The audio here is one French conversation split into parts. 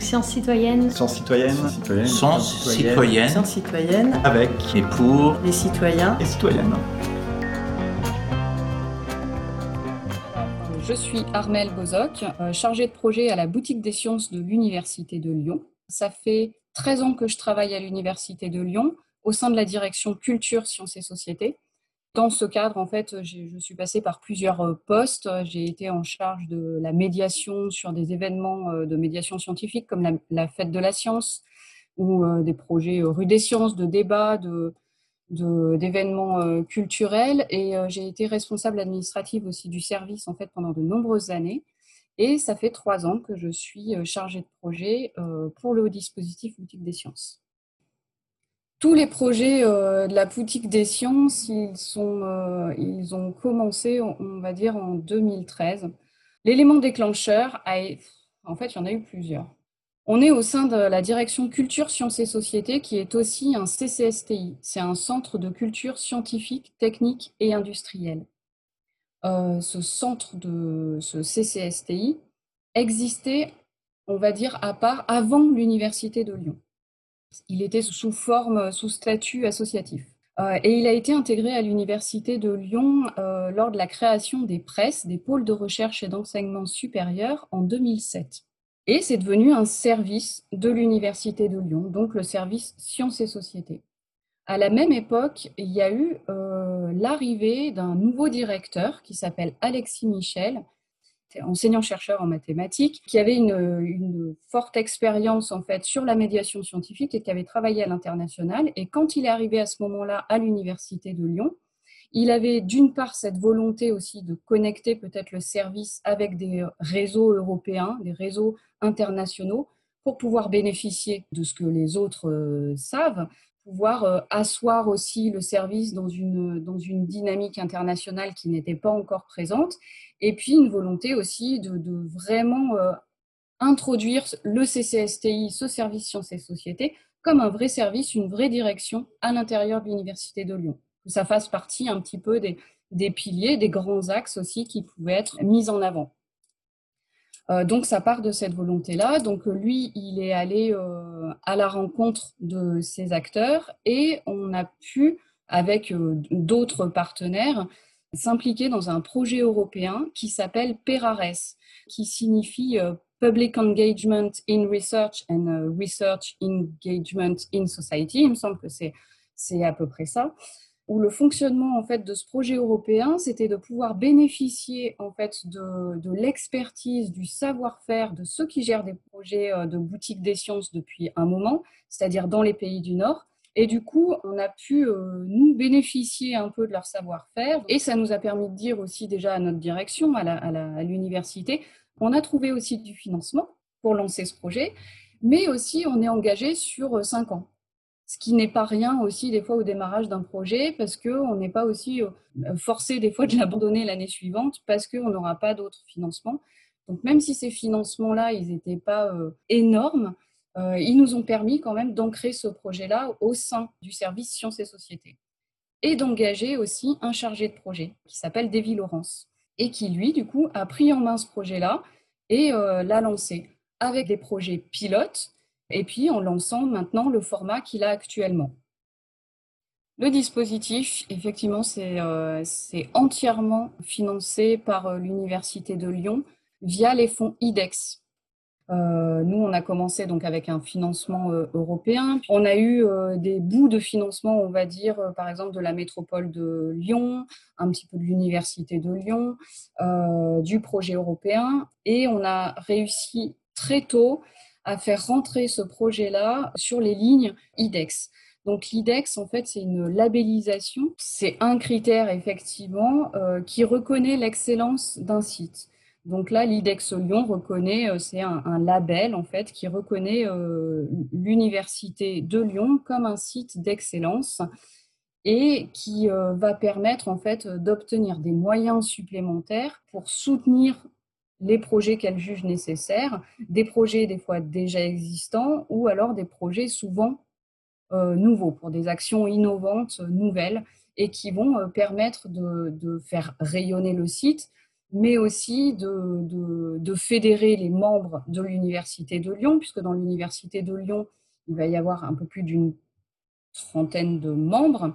Sciences citoyennes. Sciences citoyennes. Citoyennes. Sciences citoyennes. Sciences citoyennes. Avec Et pour Les citoyens. et citoyennes. Je suis Armelle Bozoc, euh, chargée de projet à la boutique des sciences de l'Université de Lyon. Ça fait 13 ans que je travaille à l'Université de Lyon au sein de la direction culture, sciences et société. Dans ce cadre, en fait, j'ai- je suis passée par plusieurs euh, postes. J'ai été en charge de la médiation sur des événements euh, de médiation scientifique comme la, fête de la science ou euh, des projets euh, rue des sciences, de débats, d'événements euh, culturels et euh, j'ai été responsable administrative aussi du service en fait pendant de nombreuses années et ça fait trois ans que je suis euh, chargée de projet euh, pour le dispositif boutique des sciences. Tous les projets euh, de la boutique des sciences, ils, euh, ont commencé, on va dire, en 2013. L'élément déclencheur, a, en fait, il y en a eu plusieurs. On est au sein de la direction culture, sciences et société, qui est aussi un CCSTI. C'est un centre de culture scientifique, technique et industrielle. Euh, ce centre de ce CCSTI existait, on va dire, à part avant l'université de Lyon. Il était sous forme, sous statut associatif. Euh, et il a été intégré à l'université de Lyon euh, lors de la création des presses, des pôles de recherche et d'enseignement supérieur en 2007. Et c'est devenu un service de l'Université de Lyon, donc le service Sciences et Sociétés. À la même époque, il y a eu euh, l'arrivée d'un nouveau directeur qui s'appelle Alexis Michel, enseignant-chercheur en mathématiques, qui avait une, forte expérience en fait sur la médiation scientifique et qui avait travaillé à l'international. Et quand il est arrivé à ce moment-là à l'Université de Lyon, il avait d'une part cette volonté aussi de connecter peut-être le service avec des réseaux européens, des réseaux internationaux, pour pouvoir bénéficier de ce que les autres euh, savent, pouvoir euh, asseoir aussi le service dans une, dans une dynamique internationale qui n'était pas encore présente, et puis une volonté aussi de, vraiment euh, introduire le CCSTI, ce service sciences et sociétés, comme un vrai service, une vraie direction à l'intérieur de l'Université de Lyon que ça fasse partie un petit peu des, des, piliers, des grands axes aussi qui pouvaient être mis en avant. Euh, donc ça part de cette volonté-là. Donc lui, il est allé euh, à la rencontre de ces acteurs et on a pu, avec euh, d'autres partenaires, s'impliquer dans un projet européen qui s'appelle PERARES, qui signifie Public Engagement in Research and Research Engagement in Society. Il me semble que c'est à peu près ça où le fonctionnement en fait de ce projet européen, c'était de pouvoir bénéficier en fait de, l'expertise, du savoir-faire de ceux qui gèrent des projets de boutique des sciences depuis un moment, c'est-à-dire dans les pays du Nord. Et du coup, on a pu euh, nous bénéficier un peu de leur savoir-faire, et ça nous a permis de dire aussi déjà à notre direction, à l'université, on a trouvé aussi du financement pour lancer ce projet, mais aussi on est engagé sur cinq ans ce qui n'est pas rien aussi des fois au démarrage d'un projet parce qu'on n'est pas aussi forcé des fois de l'abandonner l'année suivante parce qu'on n'aura pas d'autres financements. Donc même si ces financements-là, ils n'étaient pas euh, énormes, euh, ils nous ont permis quand même d'ancrer ce projet-là au sein du service Sciences et Sociétés et d'engager aussi un chargé de projet qui s'appelle Davy Laurence et qui, lui, du coup, a pris en main ce projet-là et euh, l'a lancé avec des projets pilotes et puis en lançant maintenant le format qu'il a actuellement. Le dispositif, effectivement, c'est euh, entièrement financé par euh, l'Université de Lyon via les fonds IDEX. Euh, nous, on a commencé donc avec un financement euh, européen. On a eu des bouts de financement, on va dire, par exemple, de la métropole de Lyon, un petit peu de l'Université de Lyon, du projet européen. Et on a réussi très tôt à faire rentrer ce projet-là sur les lignes IDEX. Donc l'IDEX, en fait, c'est une labellisation. C'est un critère, effectivement, euh, qui reconnaît l'excellence d'un site. Donc là, l'IDEX Lyon reconnaît, euh, c'est un, label, en fait, qui reconnaît euh, l'Université de Lyon comme un site d'excellence et qui va permettre, en fait, d'obtenir des moyens supplémentaires pour soutenir les projets qu'elle juge nécessaires, des projets des fois déjà existants ou alors des projets souvent euh, nouveaux, pour des actions innovantes, nouvelles, et qui vont euh, permettre de, faire rayonner le site, mais aussi de, fédérer les membres de l'Université de Lyon, puisque dans l'Université de Lyon, il va y avoir un peu plus d'une trentaine de membres.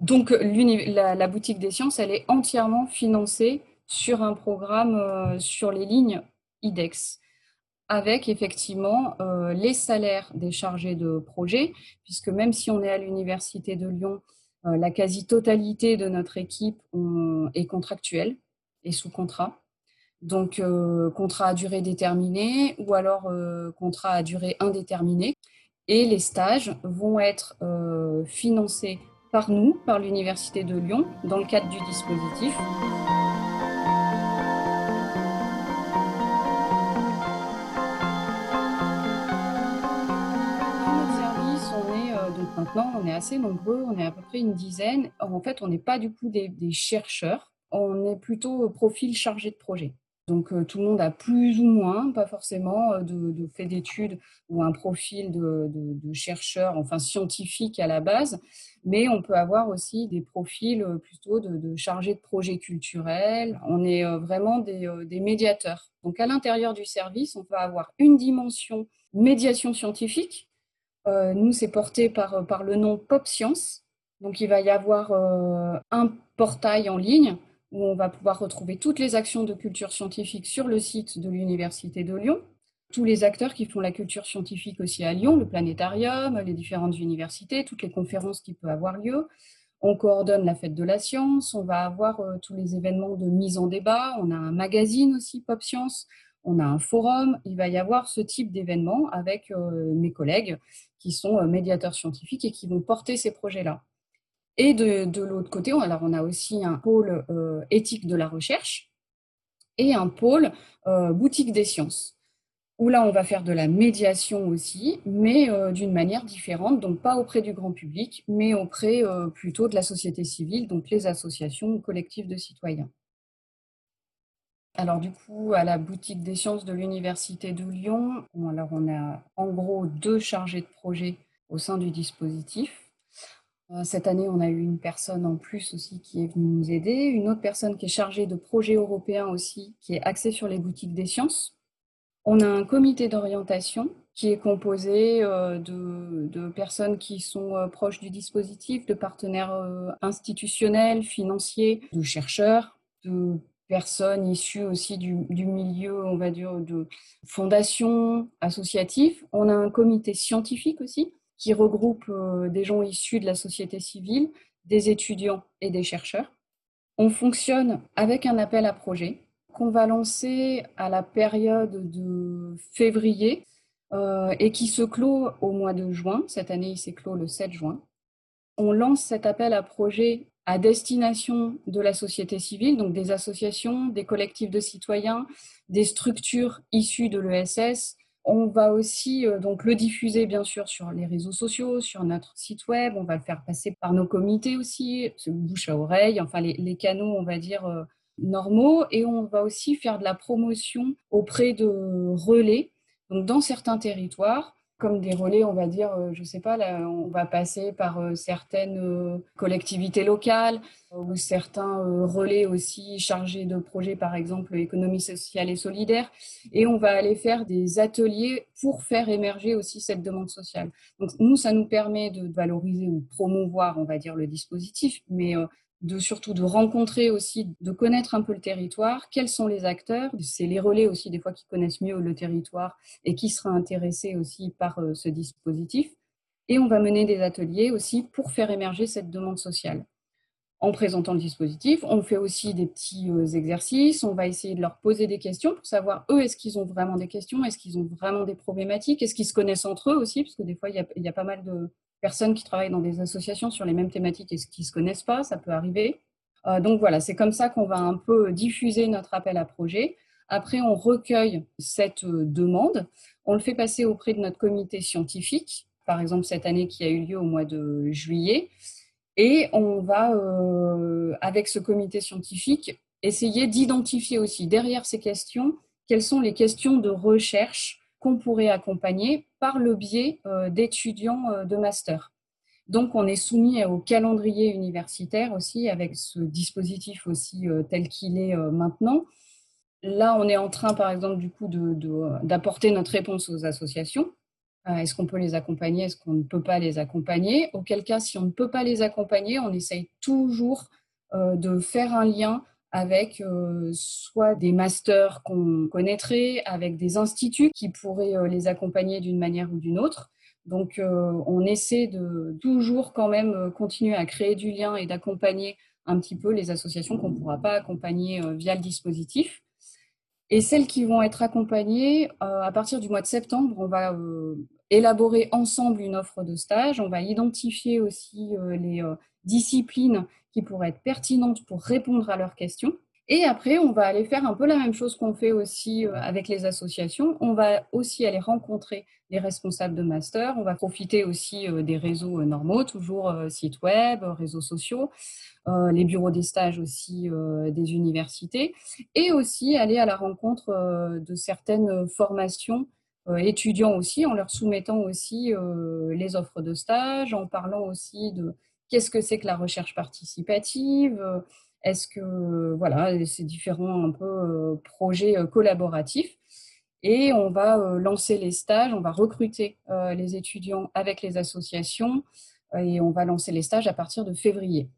Donc la, boutique des sciences, elle est entièrement financée sur un programme euh, sur les lignes IDEX, avec effectivement euh, les salaires des chargés de projet, puisque même si on est à l'Université de Lyon, euh, la quasi-totalité de notre équipe est contractuelle et sous contrat. Donc, contrat à durée déterminée ou alors contrat à durée indéterminée. Et les stages vont être financés par nous, par l'Université de Lyon, dans le cadre du dispositif. Maintenant, on est assez nombreux, on est à peu près une dizaine. En fait, on n'est pas du coup des, chercheurs, on est plutôt profil chargé de projet. Donc euh, tout le monde a plus ou moins, pas forcément, euh, de, fait d'études ou un profil de, chercheur, enfin scientifique à la base, mais on peut avoir aussi des profils euh, plutôt de, chargé de projet culturel. On est vraiment des, médiateurs. Donc à l'intérieur du service, on va avoir une dimension médiation scientifique euh, nous, c'est porté par, euh, par le nom Pop Science. Donc, il va y avoir euh, un portail en ligne où on va pouvoir retrouver toutes les actions de culture scientifique sur le site de l'Université de Lyon. Tous les acteurs qui font la culture scientifique aussi à Lyon, le planétarium, les différentes universités, toutes les conférences qui peuvent avoir lieu. On coordonne la fête de la science, on va avoir tous les événements de mise en débat, on a un magazine aussi, Pop Science, on a un forum, il va y avoir ce type d'événement avec mes collègues qui sont euh, médiateurs scientifiques et qui vont porter ces projets-là. Et de, l'autre côté, on a aussi un pôle euh, éthique de la recherche et un pôle euh, boutique des sciences, où là on va faire de la médiation aussi, mais d'une manière différente, donc pas auprès du grand public, mais auprès plutôt de la société civile, donc les associations ou collectifs de citoyens. Alors du coup, à la boutique des sciences de l'Université de Lyon, alors on a en gros deux chargés de projet au sein du dispositif. Euh, cette année, on a eu une personne en plus aussi qui est venue nous aider, une autre personne qui est chargée de projets européens aussi, qui est axée sur les boutiques des sciences. On a un comité d'orientation qui est composé euh, de, de, personnes qui sont euh, proches du dispositif, de partenaires institutionnels, financiers, de chercheurs, de personnes issues aussi du, milieu, on va dire, de fondations associatives. On a un comité scientifique aussi qui regroupe euh, des gens issus de la société civile, des étudiants et des chercheurs. On fonctionne avec un appel à projet qu'on va lancer à la période de février euh, et qui se clôt au mois de juin. Cette année, il s'est clos le 7 juin. On lance cet appel à projet à destination de la société civile, donc des associations, des collectifs de citoyens, des structures issues de l'ESS. On va aussi euh, donc le diffuser bien sûr sur les réseaux sociaux, sur notre site web. On va le faire passer par nos comités aussi, bouche à oreille, enfin les, canaux, on va dire euh, normaux. Et on va aussi faire de la promotion auprès de relais, donc dans certains territoires comme des relais, on va dire, euh, je ne sais pas, on va passer par euh, certaines euh, collectivités locales ou certains relais aussi chargés de projets, par exemple, économie sociale et solidaire, et on va aller faire des ateliers pour faire émerger aussi cette demande sociale. Donc, nous, ça nous permet de valoriser ou promouvoir, on va dire, le dispositif, mais de surtout de rencontrer aussi, de connaître un peu le territoire, quels sont les acteurs, c'est les relais aussi des fois qui connaissent mieux le territoire et qui sera intéressés aussi par euh, ce dispositif. Et on va mener des ateliers aussi pour faire émerger cette demande sociale. En présentant le dispositif, on fait aussi des petits euh, exercices, on va essayer de leur poser des questions pour savoir, eux, est-ce qu'ils ont vraiment des questions, est-ce qu'ils ont vraiment des problématiques, est-ce qu'ils se connaissent entre eux aussi, parce que des fois, il y a, pas mal de, personnes qui travaillent dans des associations sur les mêmes thématiques et qui ne se connaissent pas, ça peut arriver. Euh, donc voilà, c'est comme ça qu'on va un peu diffuser notre appel à projet. Après, on recueille cette euh, demande, on le fait passer auprès de notre comité scientifique, par exemple cette année qui a eu lieu au mois de juillet, et on va, euh, avec ce comité scientifique, essayer d'identifier aussi derrière ces questions quelles sont les questions de recherche qu'on pourrait accompagner par le biais euh, d'étudiants euh, de master. Donc, on est soumis au calendrier universitaire aussi, avec ce dispositif aussi tel qu'il est maintenant. Là, on est en train, par exemple, du coup, d'apporter notre réponse aux associations. Est-ce qu'on peut les accompagner? Est-ce qu'on ne peut pas les accompagner? Auquel cas, si on ne peut pas les accompagner, on essaye toujours de faire un lien avec soit des masters qu'on connaîtrait, avec des instituts qui pourraient les accompagner d'une manière ou d'une autre. Donc, on essaie de toujours quand même continuer à créer du lien et d'accompagner un petit peu les associations qu'on ne pourra pas accompagner via le dispositif. Et celles qui vont être accompagnées, à partir du mois de septembre, on va élaborer ensemble une offre de stage. On va identifier aussi les disciplines qui pourraient être pertinentes pour répondre à leurs questions. Et après, on va aller faire un peu la même chose qu'on fait aussi euh, avec les associations. On va aussi aller rencontrer les responsables de master. On va profiter aussi euh, des réseaux euh, normaux, toujours sites web, réseaux sociaux, les bureaux des stages aussi des universités, et aussi aller à la rencontre de certaines formations étudiants aussi, en leur soumettant aussi les offres de stage, en parlant aussi de qu'est-ce que c'est que la recherche participative? Est-ce que, voilà, ces différents un peu euh, projets euh, collaboratifs? Et on va euh, lancer les stages, on va recruter les étudiants avec les associations et on va lancer les stages à partir de février.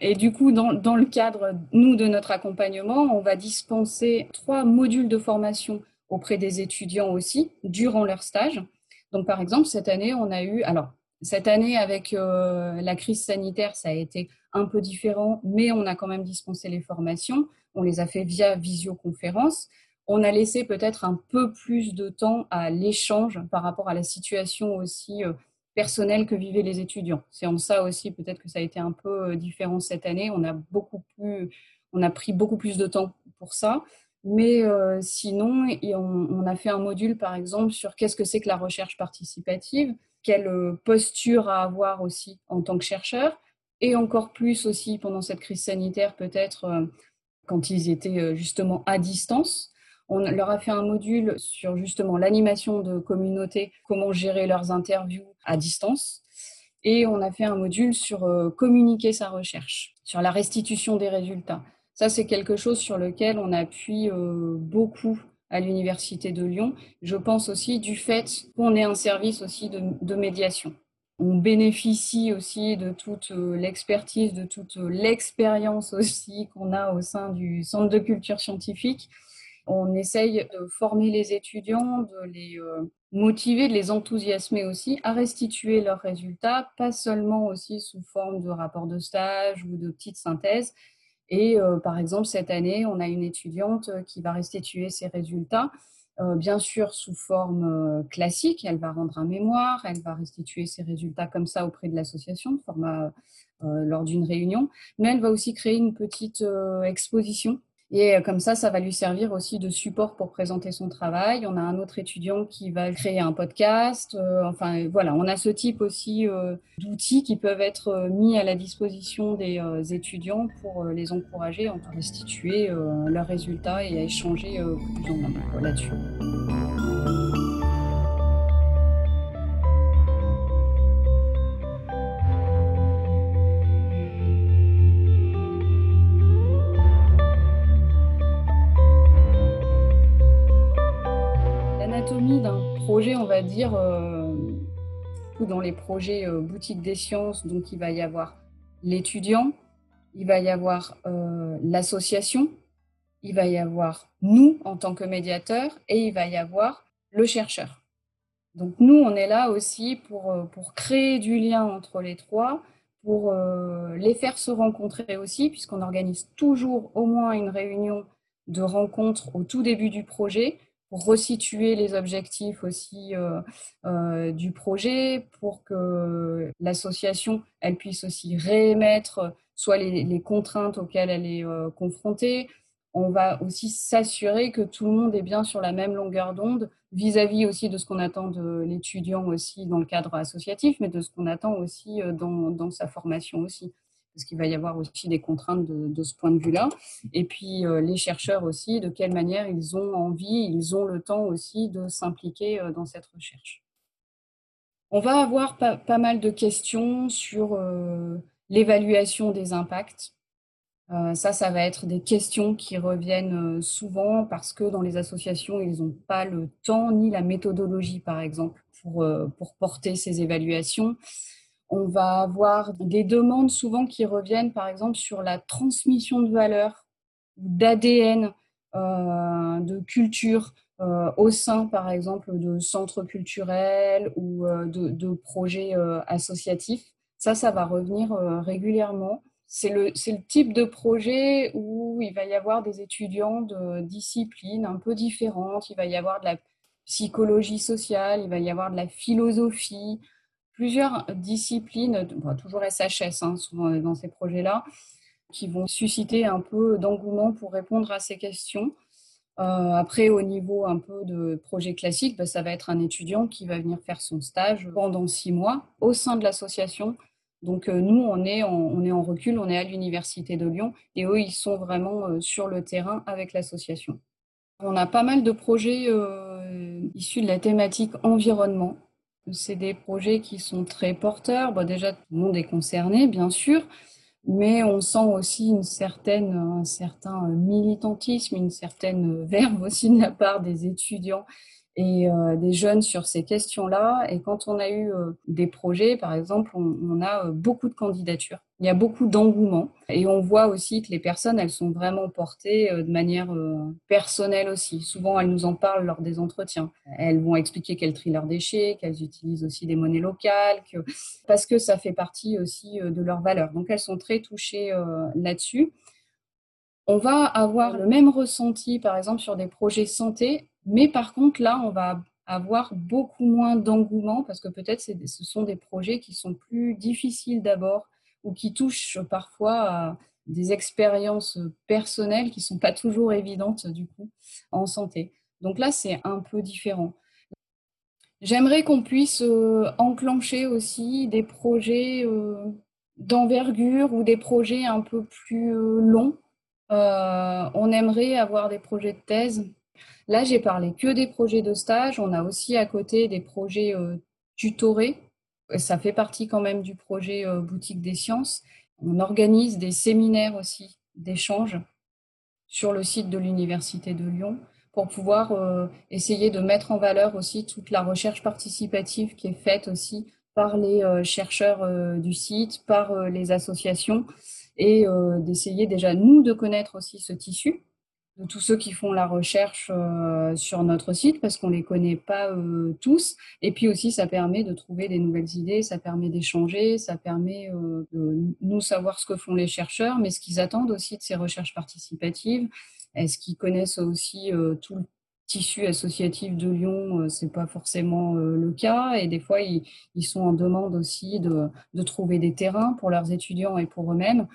Et du coup, dans, dans, le cadre, nous, de notre accompagnement, on va dispenser trois modules de formation auprès des étudiants aussi durant leur stage. Donc, par exemple, cette année, on a eu, alors, cette année, avec la crise sanitaire, ça a été un peu différent, mais on a quand même dispensé les formations. On les a fait via visioconférence. On a laissé peut-être un peu plus de temps à l'échange par rapport à la situation aussi euh, personnelle que vivaient les étudiants. C'est en ça aussi peut-être que ça a été un peu euh, différent cette année. On a beaucoup plus, on a pris beaucoup plus de temps pour ça. Mais euh, sinon, on, on, a fait un module, par exemple, sur qu'est-ce que c'est que la recherche participative, quelle posture à avoir aussi en tant que chercheur, et encore plus aussi pendant cette crise sanitaire, peut-être euh, quand ils étaient euh, justement à distance. On leur a fait un module sur justement l'animation de communautés, comment gérer leurs interviews à distance. Et on a fait un module sur euh, communiquer sa recherche, sur la restitution des résultats. Ça, c'est quelque chose sur lequel on appuie beaucoup à l'Université de Lyon. Je pense aussi du fait qu'on ait un service aussi de médiation on bénéficie aussi de toute euh, l'expertise, de toute euh, l'expérience aussi qu'on a au sein du Centre de culture scientifique. On essaye de former les étudiants, de les euh, motiver, de les enthousiasmer aussi à restituer leurs résultats, pas seulement aussi sous forme de rapport de stage ou de petites synthèses. Et par exemple, cette année, on a une étudiante qui va restituer ses résultats euh, bien sûr sous forme euh, classique. Elle va rendre un mémoire, elle va restituer ses résultats comme ça auprès de l'association, euh, lors d'une réunion, mais elle va aussi créer une petite exposition et comme ça, ça va lui servir aussi de support pour présenter son travail. On a un autre étudiant qui va créer un podcast. enfin, voilà, on a ce type aussi d'outils qui peuvent être mis à la disposition des étudiants pour les encourager à restituer leurs résultats et à échanger plus en là-dessus. On va dire, euh, dans les projets euh, boutique des sciences, donc il va y avoir l'étudiant, il va y avoir euh, l'association, il va y avoir nous en tant que médiateurs et il va y avoir le chercheur. Donc nous, on est là aussi pour, pour créer du lien entre les trois, pour les faire se rencontrer aussi, puisqu'on organise toujours au moins une réunion de rencontre au tout début du projet pour resituer les objectifs aussi euh, euh, du projet, pour que l'association elle puisse aussi réémettre soit les, contraintes auxquelles elle est euh, confrontée. On va aussi s'assurer que tout le monde est bien sur la même longueur d'onde vis-à-vis aussi de ce qu'on attend de l'étudiant aussi dans le cadre associatif, mais de ce qu'on attend aussi dans, dans sa formation aussi parce qu'il va y avoir aussi des contraintes de, ce point de vue-là. Et puis euh, les chercheurs aussi, de quelle manière ils ont envie, ils ont le temps aussi de s'impliquer euh, dans cette recherche. On va avoir pas, mal de questions sur l'évaluation des impacts. ça, ça va être des questions qui reviennent souvent parce que dans les associations, ils n'ont pas le temps ni la méthodologie, par exemple, pour, pour porter ces évaluations. On va avoir des demandes souvent qui reviennent, par exemple, sur la transmission de valeurs, d'ADN, euh, de culture euh, au sein, par exemple, de centres culturels ou euh, de, projets associatifs. Ça, ça va revenir régulièrement. C'est le, le, type de projet où il va y avoir des étudiants de disciplines un peu différentes. Il va y avoir de la psychologie sociale, il va y avoir de la philosophie, plusieurs disciplines, toujours SHS, hein, souvent dans ces projets-là, qui vont susciter un peu d'engouement pour répondre à ces questions. Euh, après, au niveau un peu de projet classique, bah, ça va être un étudiant qui va venir faire son stage pendant six mois au sein de l'association. Donc euh, nous, on est, en, recul, on est à l'Université de Lyon et eux, ils sont vraiment euh, sur le terrain avec l'association. On a pas mal de projets issus de la thématique environnement. C'est des projets qui sont très porteurs. Bon, déjà, tout le monde est concerné, bien sûr, mais on sent aussi une certaine, un certain militantisme, une certaine verve aussi de la part des étudiants et euh, des jeunes sur ces questions-là. Et quand on a eu euh, des projets, par exemple, on, a euh, beaucoup de candidatures. Il y a beaucoup d'engouement et on voit aussi que les personnes, elles sont vraiment portées de manière personnelle aussi. Souvent, elles nous en parlent lors des entretiens. Elles vont expliquer qu'elles trient leurs déchets, qu'elles utilisent aussi des monnaies locales, parce que ça fait partie aussi de leurs valeurs. Donc, elles sont très touchées là-dessus. On va avoir le même ressenti, par exemple, sur des projets santé mais par contre, là, on va avoir beaucoup moins d'engouement parce que peut-être ce sont des projets qui sont plus difficiles d'abord ou qui touchent parfois à des expériences personnelles qui ne sont pas toujours évidentes du coup en santé. Donc là, c'est un peu différent. J'aimerais qu'on puisse euh, enclencher aussi des projets euh, d'envergure ou des projets un peu plus euh, longs. On aimerait avoir des projets de thèse Là, j'ai parlé que des projets de stage. On a aussi à côté des projets euh, tutorés. Ça fait partie quand même du projet euh, Boutique des sciences. On organise des séminaires aussi d'échange sur le site de l'Université de Lyon pour pouvoir euh, essayer de mettre en valeur aussi toute la recherche participative qui est faite aussi par les chercheurs du site, par les associations, et d'essayer déjà, nous, de connaître aussi ce tissu, de tous ceux qui font la recherche euh, sur notre site parce qu'on ne les connaît pas euh, tous. Et puis aussi, ça permet de trouver des nouvelles idées, ça permet d'échanger, ça permet euh, de nous savoir ce que font les chercheurs, mais ce qu'ils attendent aussi de ces recherches participatives. Est-ce qu'ils connaissent aussi tout le tissu associatif de Lyon C'est pas forcément le cas. Et des fois, ils, sont en demande aussi de, trouver des terrains pour leurs étudiants et pour eux-mêmes.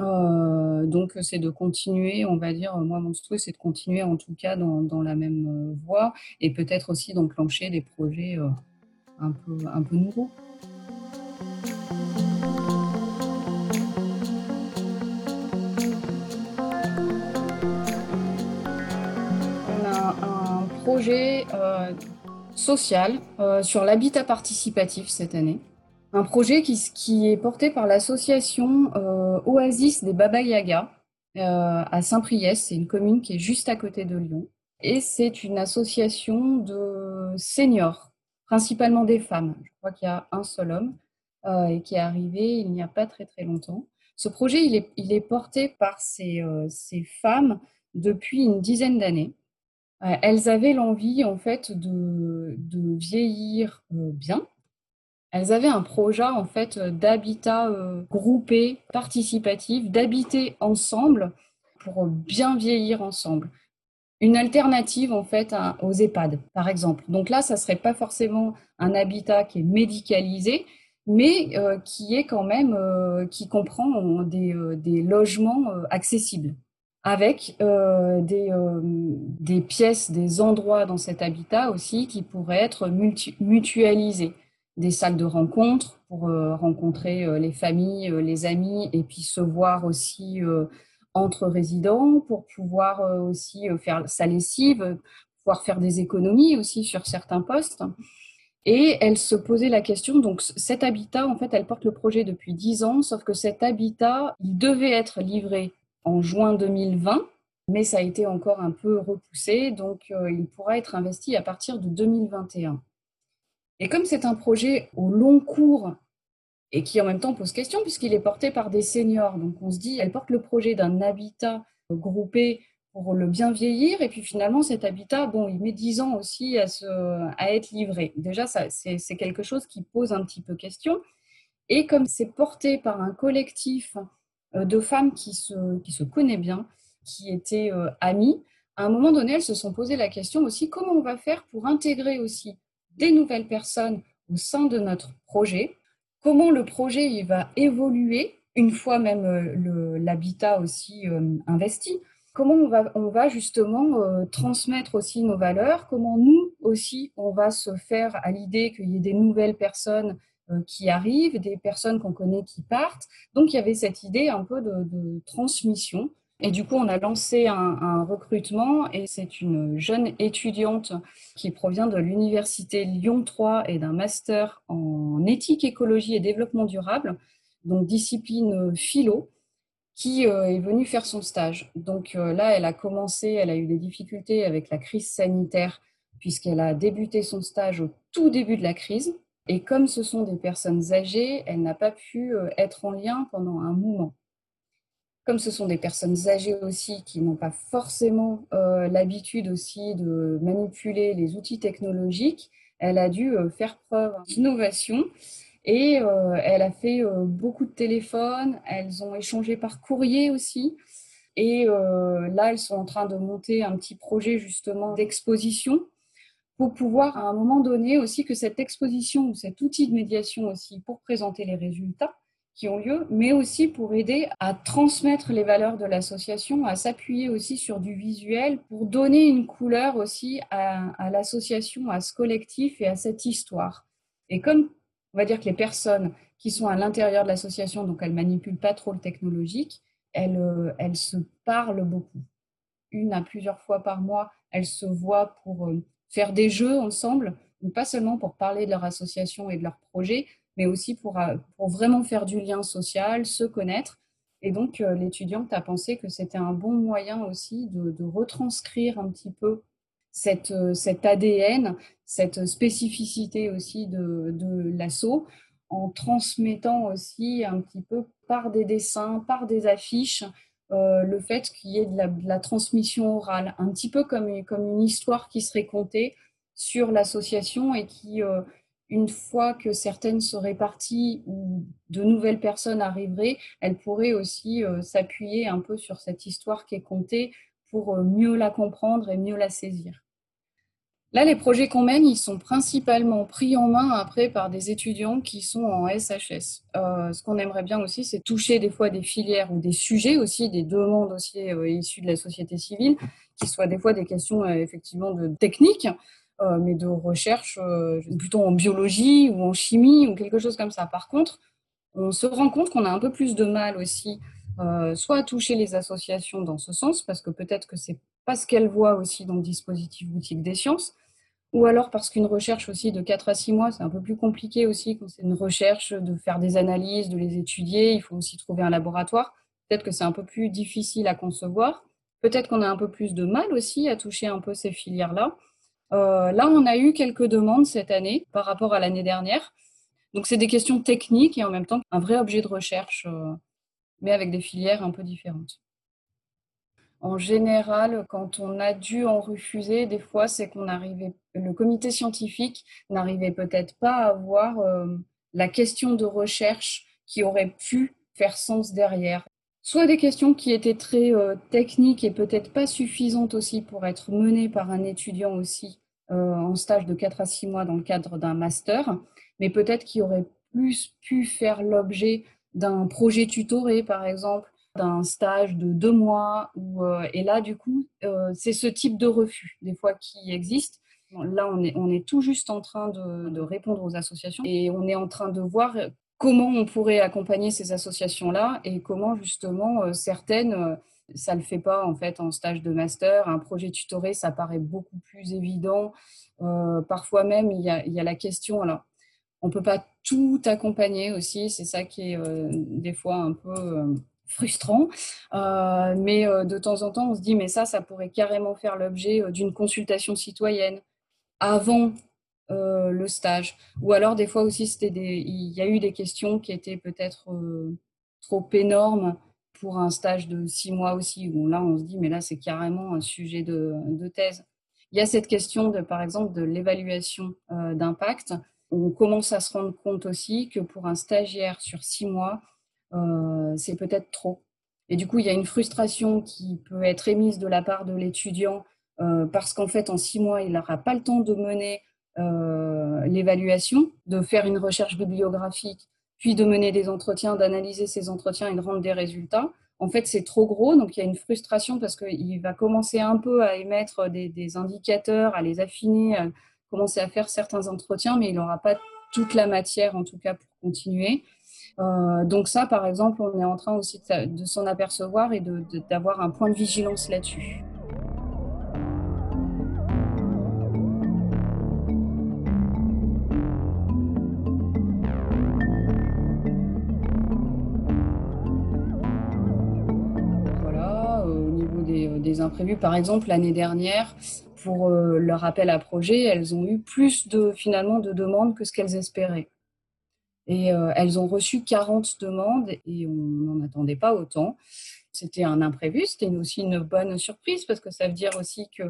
Euh, donc, c'est de continuer, on va dire, moi, mon souhait, c'est de continuer en tout cas dans, la même euh, voie et peut-être aussi d'enclencher des projets euh, un peu nouveaux. Projet social sur l'habitat participatif cette année. Un projet qui, est porté par l'association euh, Oasis des Baba Yaga euh, à Saint-Priest. C'est une commune qui est juste à côté de Lyon. Et c'est une association de seniors, principalement des femmes. Je crois qu'il y a un seul homme euh, et qui est arrivé il n'y a pas très très longtemps. Ce projet, il est, porté par ces femmes depuis une dizaine d'années. Elles avaient l'envie en fait de, vieillir bien, elles avaient un projet en fait d'habitat euh, groupé, participatif, d'habiter ensemble pour bien vieillir ensemble. Une alternative en fait aux EHPAD, par exemple. Donc là, ça serait pas forcément un habitat qui est médicalisé, mais euh, qui est quand même euh, qui comprend des, logements accessibles avec des, des, pièces, des endroits dans cet habitat aussi qui pourraient être mutualisés des salles de rencontres pour euh, rencontrer euh, les familles, euh, les amis et puis se voir aussi entre résidents pour pouvoir aussi faire sa lessive, pouvoir faire des économies aussi sur certains postes. Et elle se posait la question, donc cet habitat, en fait, elle porte le projet depuis 10 ans, sauf que cet habitat, il devait être livré en juin 2020, mais ça a été encore un peu repoussé, donc euh, il pourra être investi à partir de 2021. Et comme c'est un projet au long cours et qui en même temps pose question puisqu'il est porté par des seniors, donc on se dit, elle porte le projet d'un habitat groupé pour le bien vieillir. Et puis finalement, cet habitat, bon, il met 10 ans aussi à, se, à être livré. Déjà, c'est quelque chose qui pose un petit peu question. Et comme c'est porté par un collectif euh, de femmes qui se, qui se connaît bien, qui étaient euh, amies, à un moment donné, elles se sont posé la question aussi comment on va faire pour intégrer aussi des nouvelles personnes au sein de notre projet, comment le projet il va évoluer une fois même euh, l'habitat aussi investi? Comment on va, on va justement transmettre aussi nos valeurs, comment nous aussi on va se faire à l'idée qu'il y ait des nouvelles personnes qui arrivent, des personnes qu'on connaît qui partent. Donc il y avait cette idée un peu de, transmission. Et du coup, on a lancé un, un recrutement et c'est une jeune étudiante qui provient de l'université Lyon 3 et d'un master en éthique, écologie et développement durable, donc discipline philo, qui euh, est venue faire son stage. Donc euh, là, elle a commencé, elle a eu des difficultés avec la crise sanitaire, puisqu'elle a débuté son stage au tout début de la crise. Et comme ce sont des personnes âgées, elle n'a pas pu euh, être en lien pendant un moment. Comme ce sont des personnes âgées aussi qui n'ont pas forcément l'habitude aussi de manipuler les outils technologiques, elle a dû faire preuve d'innovation et euh, elle a fait euh, beaucoup de téléphones, elles ont échangé par courrier aussi. Et euh, là, elles sont en train de monter un petit projet justement d'exposition pour pouvoir à un moment donné aussi que cette exposition ou cet outil de médiation aussi pour présenter les résultats qui ont lieu, mais aussi pour aider à transmettre les valeurs de l'association, à s'appuyer aussi sur du visuel pour donner une couleur aussi à, l'association, à ce collectif et à cette histoire. Et comme on va dire que les personnes qui sont à l'intérieur de l'association, donc elles manipulent pas trop le technologique, elles, euh, elles, se parlent beaucoup. Une à plusieurs fois par mois, elles se voient pour euh, faire des jeux ensemble, pas seulement pour parler de leur association et de leur projet, mais aussi pour, euh, vraiment faire du lien social, se connaître. Et donc, l'étudiante a pensé que c'était un bon moyen aussi de, de retranscrire un petit peu cette, euh, cet ADN, cette spécificité aussi de, de l'assaut, en transmettant aussi un petit peu par des dessins, par des affiches, euh, le fait qu'il y ait de la, transmission orale, un petit peu comme, une histoire qui serait contée sur l'association et qui, euh, une fois que certaines seraient parties ou de nouvelles personnes arriveraient, elles pourraient aussi s'appuyer un peu sur cette histoire qui est contée pour mieux la comprendre et mieux la saisir. Là, les projets qu'on mène, ils sont principalement pris en main après par des étudiants qui sont en SHS. Euh, ce qu'on aimerait bien aussi, c'est toucher des fois des filières ou des sujets aussi, des demandes aussi euh, issues de la société civile, qui soient des fois des questions euh, effectivement de technique, mais de recherche plutôt en biologie ou en chimie ou quelque chose comme ça. Par contre, on se rend compte qu'on a un peu plus de mal aussi, soit à toucher les associations dans ce sens, parce que peut-être que c'est parce qu'elle voit aussi dans le dispositif boutique des sciences, ou alors parce qu'une recherche aussi de 4 à 6 mois, c'est un peu plus compliqué aussi quand c'est une recherche de faire des analyses, de les étudier, il faut aussi trouver un laboratoire. Peut-être que c'est un peu plus difficile à concevoir. Peut-être qu'on a un peu plus de mal aussi à toucher un peu ces filières-là. Euh, là, on a eu quelques demandes cette année par rapport à l'année dernière. Donc, c'est des questions techniques et en même temps un vrai objet de recherche, euh, mais avec des filières un peu différentes. En général, quand on a dû en refuser, des fois, c'est qu'on arrivait, le comité scientifique n'arrivait peut-être pas à voir euh, la question de recherche qui aurait pu faire sens derrière. Soit des questions qui étaient très euh, techniques et peut-être pas suffisantes aussi pour être menées par un étudiant aussi euh, en stage de 4 à 6 mois dans le cadre d'un master, mais peut-être qui auraient plus pu faire l'objet d'un projet tutoré, par exemple, d'un stage de deux mois. Euh, et là, du coup, euh, c'est ce type de refus, des fois, qui existe. Là, on est, on est tout juste en train de, répondre aux associations et on est en train de voir comment on pourrait accompagner ces associations-là et comment, justement, euh, certaines Ça ne le fait pas en fait en stage de master. Un projet tutoré, ça paraît beaucoup plus évident. Parfois même, il y, a, la question. Alors, on ne peut pas tout accompagner aussi. C'est ça qui est des fois un peu frustrant. Euh, mais de temps en temps, on se dit, mais ça, ça pourrait carrément faire l'objet d'une consultation citoyenne avant le stage. Ou alors, des fois aussi, c'était des, il y a eu des questions qui étaient peut-être trop énormes pour un stage de six mois aussi, où là, on se dit, mais là, c'est carrément un sujet de, de, thèse. Il y a cette question, de, par exemple, de l'évaluation euh, d'impact. On commence à se rendre compte aussi que pour un stagiaire sur six mois, euh, c'est peut-être trop. Et du coup, il y a une frustration qui peut être émise de la part de l'étudiant euh, parce qu'en fait, en six mois, il n'aura pas le temps de mener euh, l'évaluation, de faire une recherche bibliographique, puis de mener des entretiens, d'analyser ces entretiens et de rendre des résultats. En fait, c'est trop gros, donc il y a une frustration parce qu'il va commencer un peu à émettre des, indicateurs, à les affiner, à commencer à faire certains entretiens, mais il n'aura pas toute la matière, en tout cas, pour continuer. Euh, donc ça, par exemple, on est en train aussi de, s'en apercevoir et d'avoir un point de vigilance là-dessus. des imprévus. Par exemple, l'année dernière, pour euh, leur appel à projet, elles ont eu plus de finalement de demandes que ce qu'elles espéraient. Et euh, elles ont reçu 40 demandes et on n'en attendait pas autant. C'était un imprévu, c'était aussi une bonne surprise parce que ça veut dire aussi que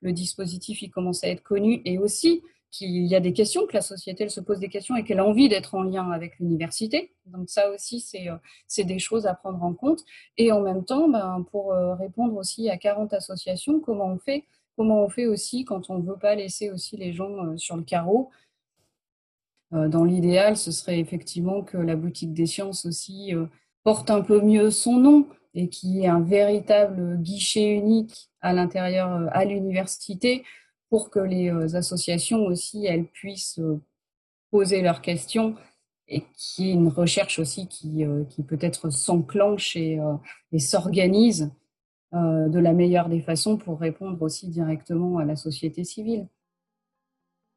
le dispositif il commence à être connu et aussi qu'il y a des questions, que la société elle se pose des questions et qu'elle a envie d'être en lien avec l'université. Donc ça aussi, euh, c'est des choses à prendre en compte. Et en même temps, ben, pour euh, répondre aussi à 40 associations, comment on fait? Comment on fait aussi quand on ne veut pas laisser aussi les gens euh, sur le carreau? Dans l'idéal, ce serait effectivement que la boutique des sciences aussi porte un peu mieux son nom et qu'il y ait un véritable guichet unique à l'intérieur, à l'université, pour que les euh, associations aussi, elles puissent euh, poser leurs questions et qu'il y ait une recherche aussi qui, euh, peut-être s'enclenche et s'organise de la meilleure des façons pour répondre aussi directement à la société civile.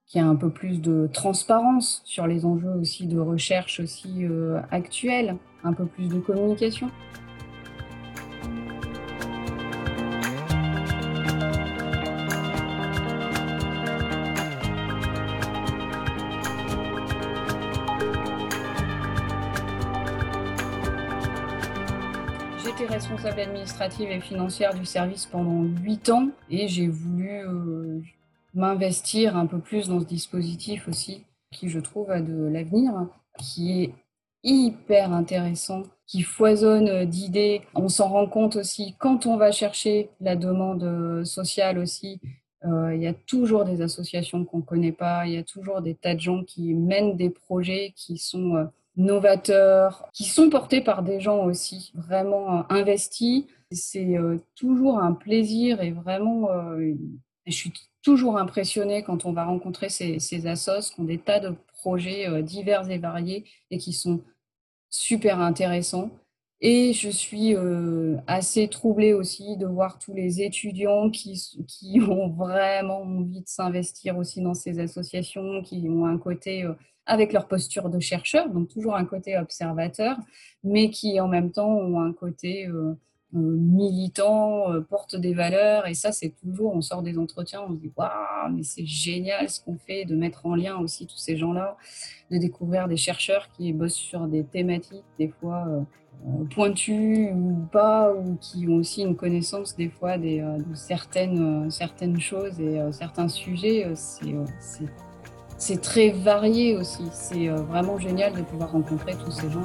Qu'il y ait un peu plus de transparence sur les enjeux aussi de recherche aussi actuels, un peu plus de communication. responsable administrative et financière du service pendant huit ans et j'ai voulu euh, m'investir un peu plus dans ce dispositif aussi, qui je trouve a de l'avenir, qui est hyper intéressant, qui foisonne d'idées. On s'en rend compte aussi quand on va chercher la demande sociale aussi. Euh, il y a toujours des associations qu'on ne connaît pas, il y a toujours des tas de gens qui mènent des projets qui sont euh, novateurs, qui sont portés par des gens aussi vraiment euh, investis. C'est euh, toujours un plaisir et vraiment, euh, je suis toujours impressionnée quand on va rencontrer ces, ces assos qui ont des tas de projets divers et variés et qui sont super intéressants. Et je suis assez troublée aussi de voir tous les étudiants qui, qui ont vraiment envie de s'investir aussi dans ces associations, qui ont un côté avec leur posture de chercheur, donc toujours un côté observateur, mais qui en même temps ont un côté euh, euh, militant, euh, porte des valeurs. Et ça, c'est toujours, on sort des entretiens, on se dit, waouh, mais c'est génial ce qu'on fait, de mettre en lien aussi tous ces gens-là, de découvrir des chercheurs qui bossent sur des thématiques, des fois pointues ou pas, ou qui ont aussi une connaissance des fois des, de certaines, certaines choses et certains sujets. c'est très varié aussi. C'est euh, vraiment génial de pouvoir rencontrer tous ces gens.